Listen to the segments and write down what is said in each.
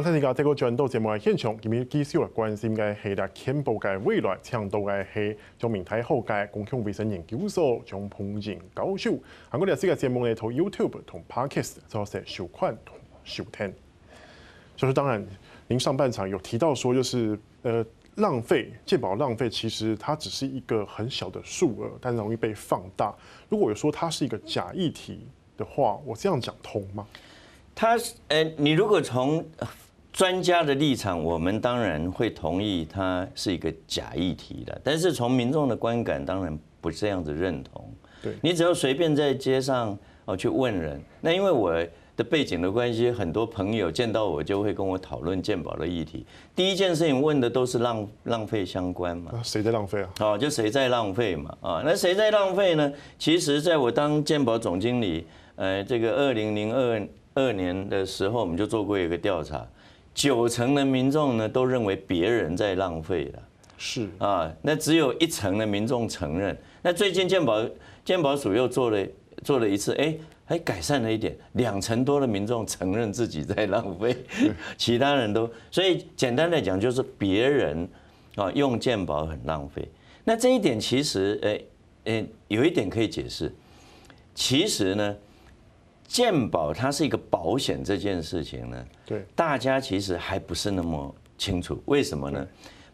两三天个这个转到节目嘅现场，今日继续来关心嘅系啦，健保嘅未来，倡导嘅系将明泰后街公共卫生研究所将碰进高手。韩国电视嘅节目呢，从 YouTube 同 Podcast 做些收看同收听。就是当然，您上半场有提到说，就是呃浪费健保浪费，其实它只是一个很小的数额，但容易被放大。如果有说它是一个假议题的话，我这样讲通吗？他呃，你如果从专家的立场，我们当然会同意它是一个假议题的。但是从民众的观感，当然不这样子认同。对，你只要随便在街上哦去问人，那因为我的背景的关系，很多朋友见到我就会跟我讨论鉴宝的议题。第一件事情问的都是浪浪费相关嘛？谁在浪费啊？哦，就谁在浪费嘛？啊，那谁在浪费呢？其实在我当鉴宝总经理，呃，这个二零零二二年的时候，我们就做过一个调查。九成的民众呢都认为别人在浪费了，是啊，那只有一成的民众承认。那最近健保健保署又做了做了一次，哎，还改善了一点，两成多的民众承认自己在浪费，其他人都。所以简单来讲，就是别人啊用健保很浪费。那这一点其实，哎哎，有一点可以解释，其实呢。健保它是一个保险这件事情呢，对，大家其实还不是那么清楚，为什么呢？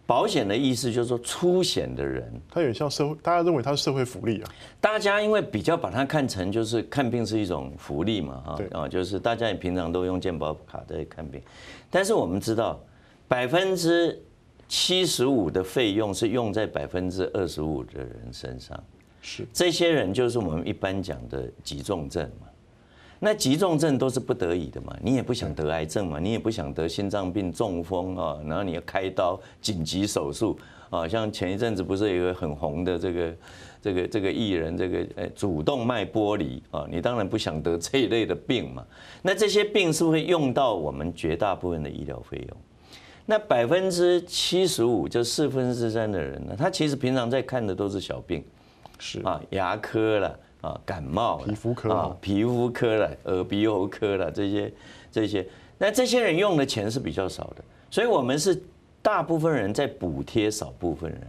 保险的意思就是说出险的人，它有点像社会，大家认为它是社会福利啊。大家因为比较把它看成就是看病是一种福利嘛，哈，啊，就是大家也平常都用健保卡在看病，但是我们知道百分之七十五的费用是用在百分之二十五的人身上，是。这些人就是我们一般讲的急重症嘛。那急重症都是不得已的嘛，你也不想得癌症嘛，你也不想得心脏病、中风啊，然后你要开刀紧急手术啊，像前一阵子不是有一个很红的这个这个这个艺人，这个呃主动脉剥离啊，你当然不想得这一类的病嘛。那这些病是会用到我们绝大部分的医疗费用。那百分之七十五就四分之三的人呢，他其实平常在看的都是小病，是啊，牙科了。啊，感冒、皮肤科啊，皮肤科了，耳鼻喉科了，这些这些，那这些人用的钱是比较少的，所以我们是大部分人在补贴少部分人，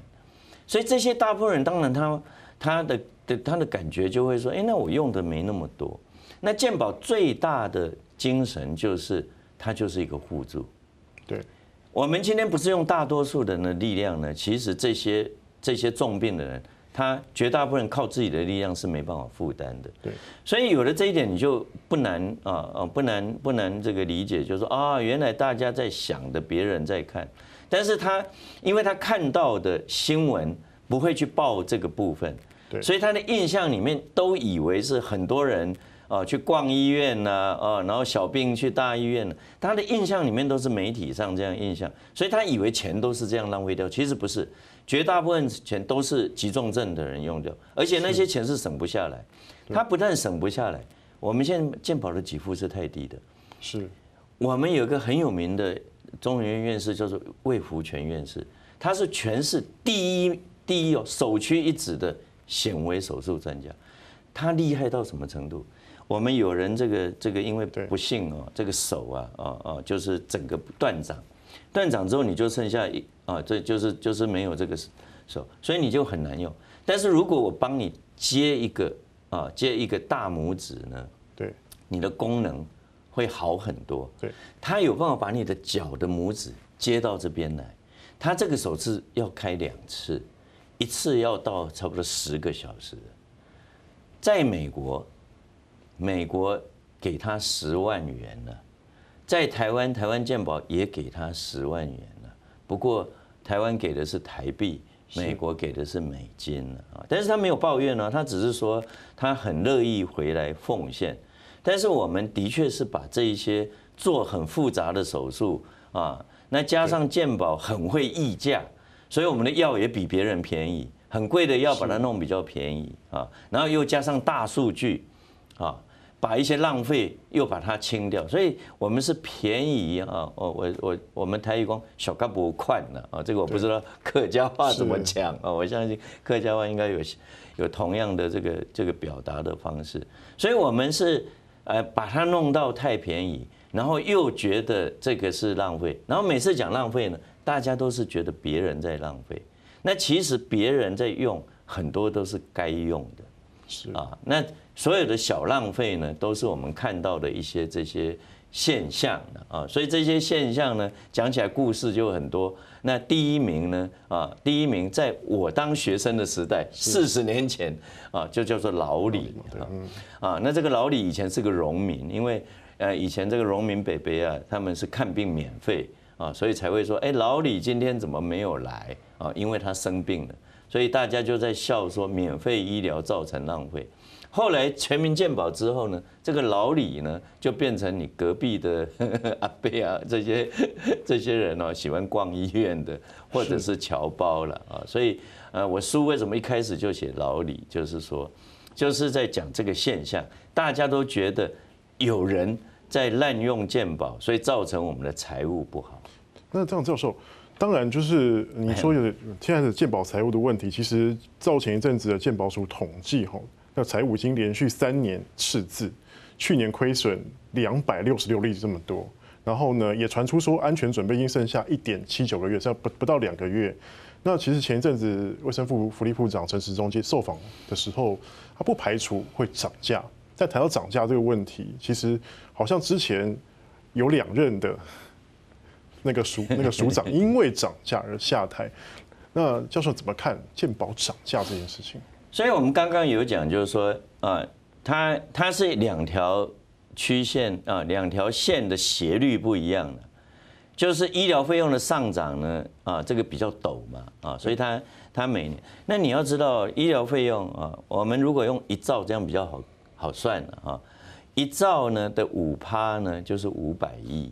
所以这些大部分人当然他他的的他的感觉就会说，哎，那我用的没那么多。那健保最大的精神就是它就是一个互助。对，我们今天不是用大多数人的力量呢，其实这些这些重病的人。他绝大部分靠自己的力量是没办法负担的，对，所以有了这一点，你就不难啊啊，不难不难这个理解，就是说啊，原来大家在想的，别人在看，但是他因为他看到的新闻不会去报这个部分，对，所以他的印象里面都以为是很多人啊去逛医院呐啊，然后小病去大医院，他的印象里面都是媒体上这样印象，所以他以为钱都是这样浪费掉，其实不是。绝大部分钱都是急重症的人用掉，而且那些钱是省不下来。他不但省不下来，我们现在健保的给付是太低的。是，我们有一个很有名的中研院院士，叫做魏福全院士，他是全市第一第一哦首屈一指的显微手术专家。他厉害到什么程度？我们有人这个这个因为不幸哦，这个手啊啊啊，就是整个断掌。断掌之后，你就剩下一啊，这就是就是没有这个手，所以你就很难用。但是如果我帮你接一个啊，接一个大拇指呢，对，你的功能会好很多。对，他有办法把你的脚的拇指接到这边来，他这个手术要开两次，一次要到差不多十个小时。在美国，美国给他十万元了。在台湾，台湾健保也给他十万元了，不过台湾给的是台币，美国给的是美金了啊。但是他没有抱怨呢，他只是说他很乐意回来奉献。但是我们的确是把这一些做很复杂的手术啊，那加上健保很会议价，所以我们的药也比别人便宜，很贵的药把它弄比较便宜啊，然后又加上大数据啊。把一些浪费又把它清掉，所以我们是便宜啊！我我我我们台语讲小干不快呢啊！这个我不知道客家话怎么讲啊！我相信客家话应该有有同样的这个这个表达的方式，所以我们是呃把它弄到太便宜，然后又觉得这个是浪费，然后每次讲浪费呢，大家都是觉得别人在浪费，那其实别人在用很多都是该用的，是啊，那所有的小浪费呢，都是我们看到的一些这些现象啊，所以这些现象呢，讲起来故事就很多。那第一名呢，啊，第一名在我当学生的时代，四十年前啊，就叫做老李啊，啊，那这个老李以前是个农民，因为。呃，以前这个农民伯伯啊，他们是看病免费啊，所以才会说，哎，老李今天怎么没有来啊？因为他生病了，所以大家就在笑说，免费医疗造成浪费。后来全民健保之后呢，这个老李呢，就变成你隔壁的 阿伯啊，这些 这些人哦，喜欢逛医院的，或者是侨胞了啊。所以，呃，我书为什么一开始就写老李？就是说，就是在讲这个现象，大家都觉得。有人在滥用健保，所以造成我们的财务不好。那这样教授，当然就是你说有现在的健保财务的问题，其实照前一阵子的健保署统计，哈，那财务已经连续三年赤字，去年亏损两百六十六亿这么多。然后呢，也传出说安全准备金剩下一点七九个月，这样不不到两个月。那其实前一阵子卫生部福利部长陈时中接受访的时候，他不排除会涨价。但谈到涨价这个问题，其实好像之前有两任的那个署 那个署长因为涨价而下台。那教授怎么看健保涨价这件事情？所以我们刚刚有讲，就是说啊，它它是两条曲线啊，两条线的斜率不一样的，就是医疗费用的上涨呢啊，这个比较陡嘛啊，所以它它每年，那你要知道医疗费用啊，我们如果用一兆这样比较好。好算了啊，一兆呢的五趴呢就是五百亿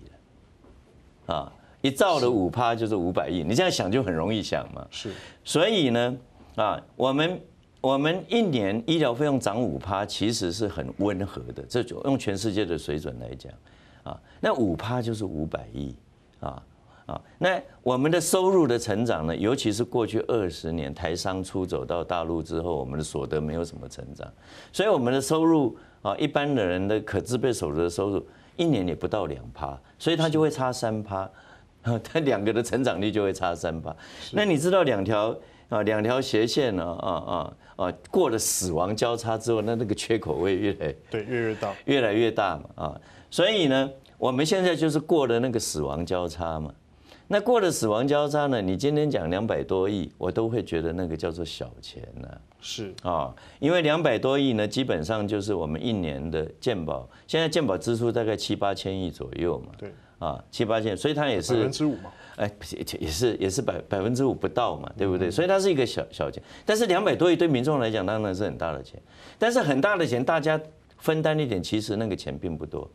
啊，一兆的五趴就是五百亿，你这样想就很容易想嘛。是，所以呢啊，我们我们一年医疗费用涨五趴，其实是很温和的，这就用全世界的水准来讲啊，那五趴就是五百亿啊。啊，那我们的收入的成长呢，尤其是过去二十年台商出走到大陆之后，我们的所得没有什么成长，所以我们的收入啊，一般的人的可支配所得的收入一年也不到两趴，所以它就会差三趴，它两个的成长率就会差三八。那你知道两条啊两条斜线呢啊啊啊过了死亡交叉之后，那那个缺口会越来对越越大，越来越大嘛啊，所以呢，我们现在就是过了那个死亡交叉嘛。那过了死亡交叉呢？你今天讲两百多亿，我都会觉得那个叫做小钱呢。是啊，因为两百多亿呢，基本上就是我们一年的健保，现在健保支出大概七八千亿左右嘛。对啊，七八千，所以它也是百分之五嘛。哎，也是也是百百分之五不到嘛，对不对？所以它是一个小小钱，但是两百多亿对民众来讲当然是很大的钱，但是很大的钱大家分担一点，其实那个钱并不多。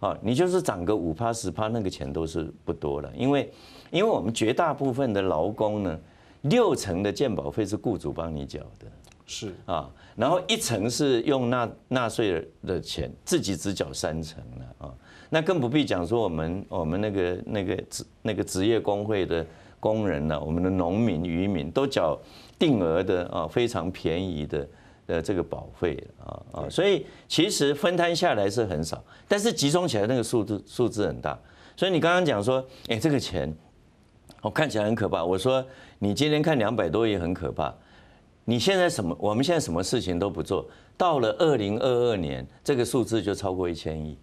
啊，你就是涨个五趴十趴，那个钱都是不多了，因为，因为我们绝大部分的劳工呢，六成的健保费是雇主帮你缴的，是。啊，然后一层是用纳纳税的钱，自己只缴三成了啊，那更不必讲说我们我们那个那个职那个职业工会的工人呢，我们的农民渔民都缴定额的啊，非常便宜的。的这个保费啊啊，所以其实分摊下来是很少，但是集中起来那个数字数字很大。所以你刚刚讲说，哎，这个钱，我看起来很可怕。我说你今天看两百多亿很可怕，你现在什么？我们现在什么事情都不做，到了二零二二年，这个数字就超过一千亿。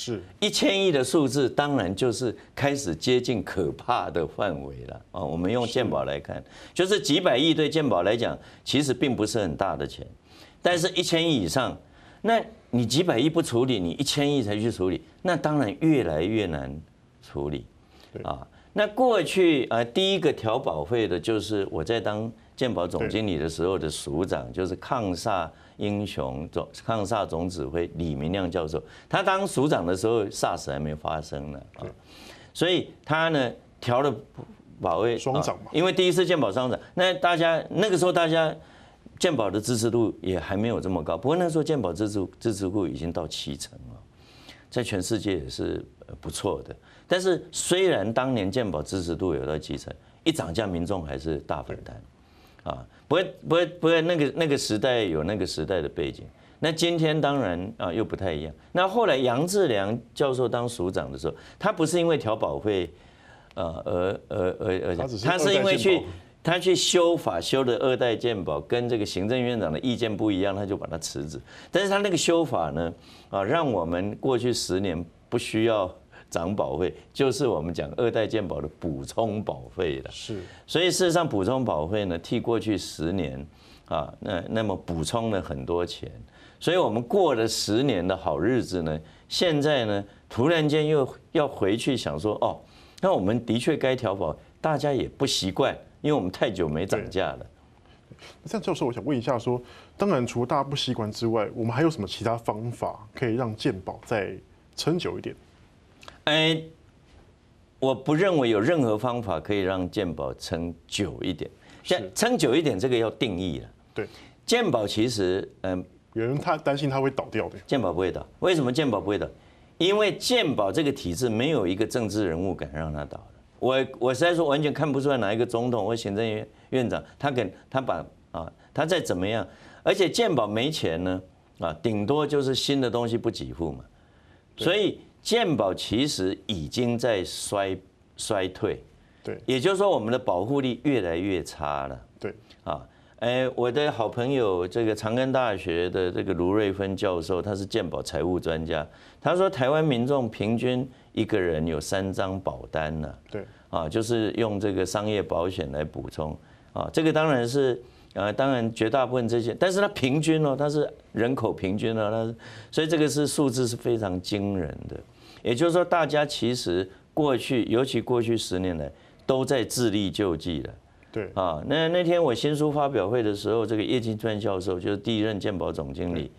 是一千亿的数字，当然就是开始接近可怕的范围了啊！我们用健保来看，就是几百亿对健保来讲，其实并不是很大的钱，但是一千亿以上，那你几百亿不处理，你一千亿才去处理，那当然越来越难处理啊。那过去啊，第一个调保费的就是我在当健保总经理的时候的署长，就是抗煞。英雄总抗萨总指挥李明亮教授，他当署长的时候，SARS 还没发生呢啊，所以他呢调了保卫双涨嘛，因为第一次健保双涨，那大家那个时候大家健保的支持度也还没有这么高，不过那时候健保支持支持度已经到七成了，在全世界也是不错的。但是虽然当年健保支持度有到七成，一涨价民众还是大反弹啊。不会，不会，不会。那个那个时代有那个时代的背景，那今天当然啊又不太一样。那后来杨志良教授当署长的时候，他不是因为调保费，呃而而而而，他是因为去他去修法修的二代健保，跟这个行政院长的意见不一样，他就把他辞职。但是他那个修法呢，啊，让我们过去十年不需要涨保费，就是我们讲二代健保的补充保费了。是，所以事实上补充保费呢，替过去十年啊，那那么补充了很多钱。所以我们过了十年的好日子呢，现在呢，突然间又要回去想说，哦，那我们的确该调保，大家也不习惯，因为我们太久没涨价了。那这样教授，我想问一下，说，当然除了大家不习惯之外，我们还有什么其他方法可以让健保再撑久一点？哎，我不认为有任何方法可以让健保撑久一点。现在撑久一点，这个要定义了。对，健保其实，嗯。有人他担心他会倒掉的，健保不会倒，为什么健保不会倒？因为健保这个体制没有一个政治人物敢让他倒的。我我实在说完全看不出来哪一个总统或行政院院长，他肯他把啊，他再怎么样，而且健保没钱呢啊，顶多就是新的东西不给付嘛。所以健保其实已经在衰衰退，对，也就是说我们的保护力越来越差了，对啊。哎，我的好朋友，这个长庚大学的这个卢瑞芬教授，他是健保财务专家。他说，台湾民众平均一个人有三张保单呢。对，啊，就是用这个商业保险来补充。啊，这个当然是，呃，当然绝大部分这些，但是它平均哦，它是人口平均哦，它所以这个是数字是非常惊人的。也就是说，大家其实过去，尤其过去十年来，都在自力救济了。对啊，那那天我新书发表会的时候，这个叶金川教授就是第一任健保总经理，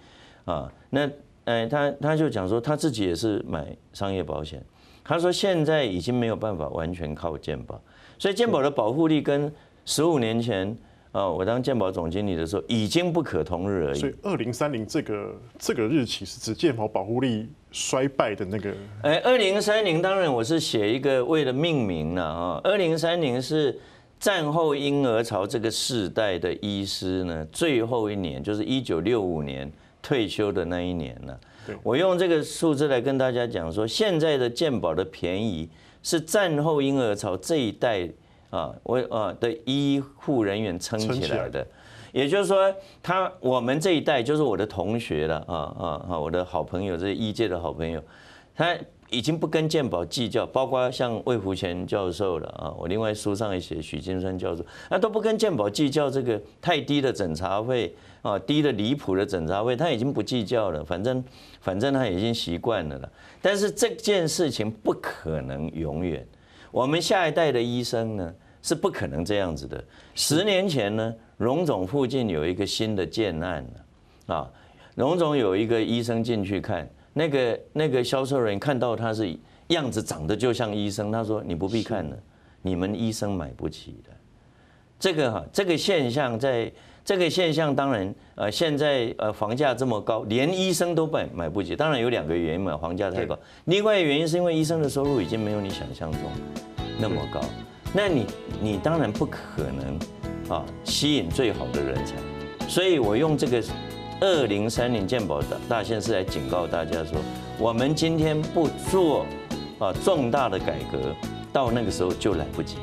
啊，那哎他他就讲说他自己也是买商业保险，他说现在已经没有办法完全靠健保，所以健保的保护力跟十五年前啊我当健保总经理的时候已经不可同日而语。所以二零三零这个这个日期是指健保保护力衰败的那个？哎，二零三零当然我是写一个为了命名了啊，二零三零是。战后婴儿潮这个世代的医师呢，最后一年就是一九六五年退休的那一年了。我用这个数字来跟大家讲说，现在的健保的便宜是战后婴儿潮这一代啊，我啊的医护人员撑起来的。也就是说，他我们这一代就是我的同学了啊啊啊，我的好朋友，这些医界的好朋友，他。已经不跟健保计较，包括像魏福全教授了啊，我另外书上也写许金山教授，那都不跟健保计较这个太低的诊查费啊，低的离谱的诊查费，他已经不计较了，反正反正他已经习惯了了。但是这件事情不可能永远，我们下一代的医生呢是不可能这样子的。十年前呢，荣总附近有一个新的建案啊，荣总有一个医生进去看。那个那个销售人员看到他是样子长得就像医生，他说：“你不必看了，你们医生买不起的。”这个哈，这个现象在这个现象当然呃，现在呃房价这么高，连医生都买买不起。当然有两个原因嘛，房价太高。另外一个原因是因为医生的收入已经没有你想象中那么高，那你你当然不可能啊吸引最好的人才。所以我用这个。二零三零鉴宝的大限是来警告大家说，我们今天不做啊重大的改革，到那个时候就来不及。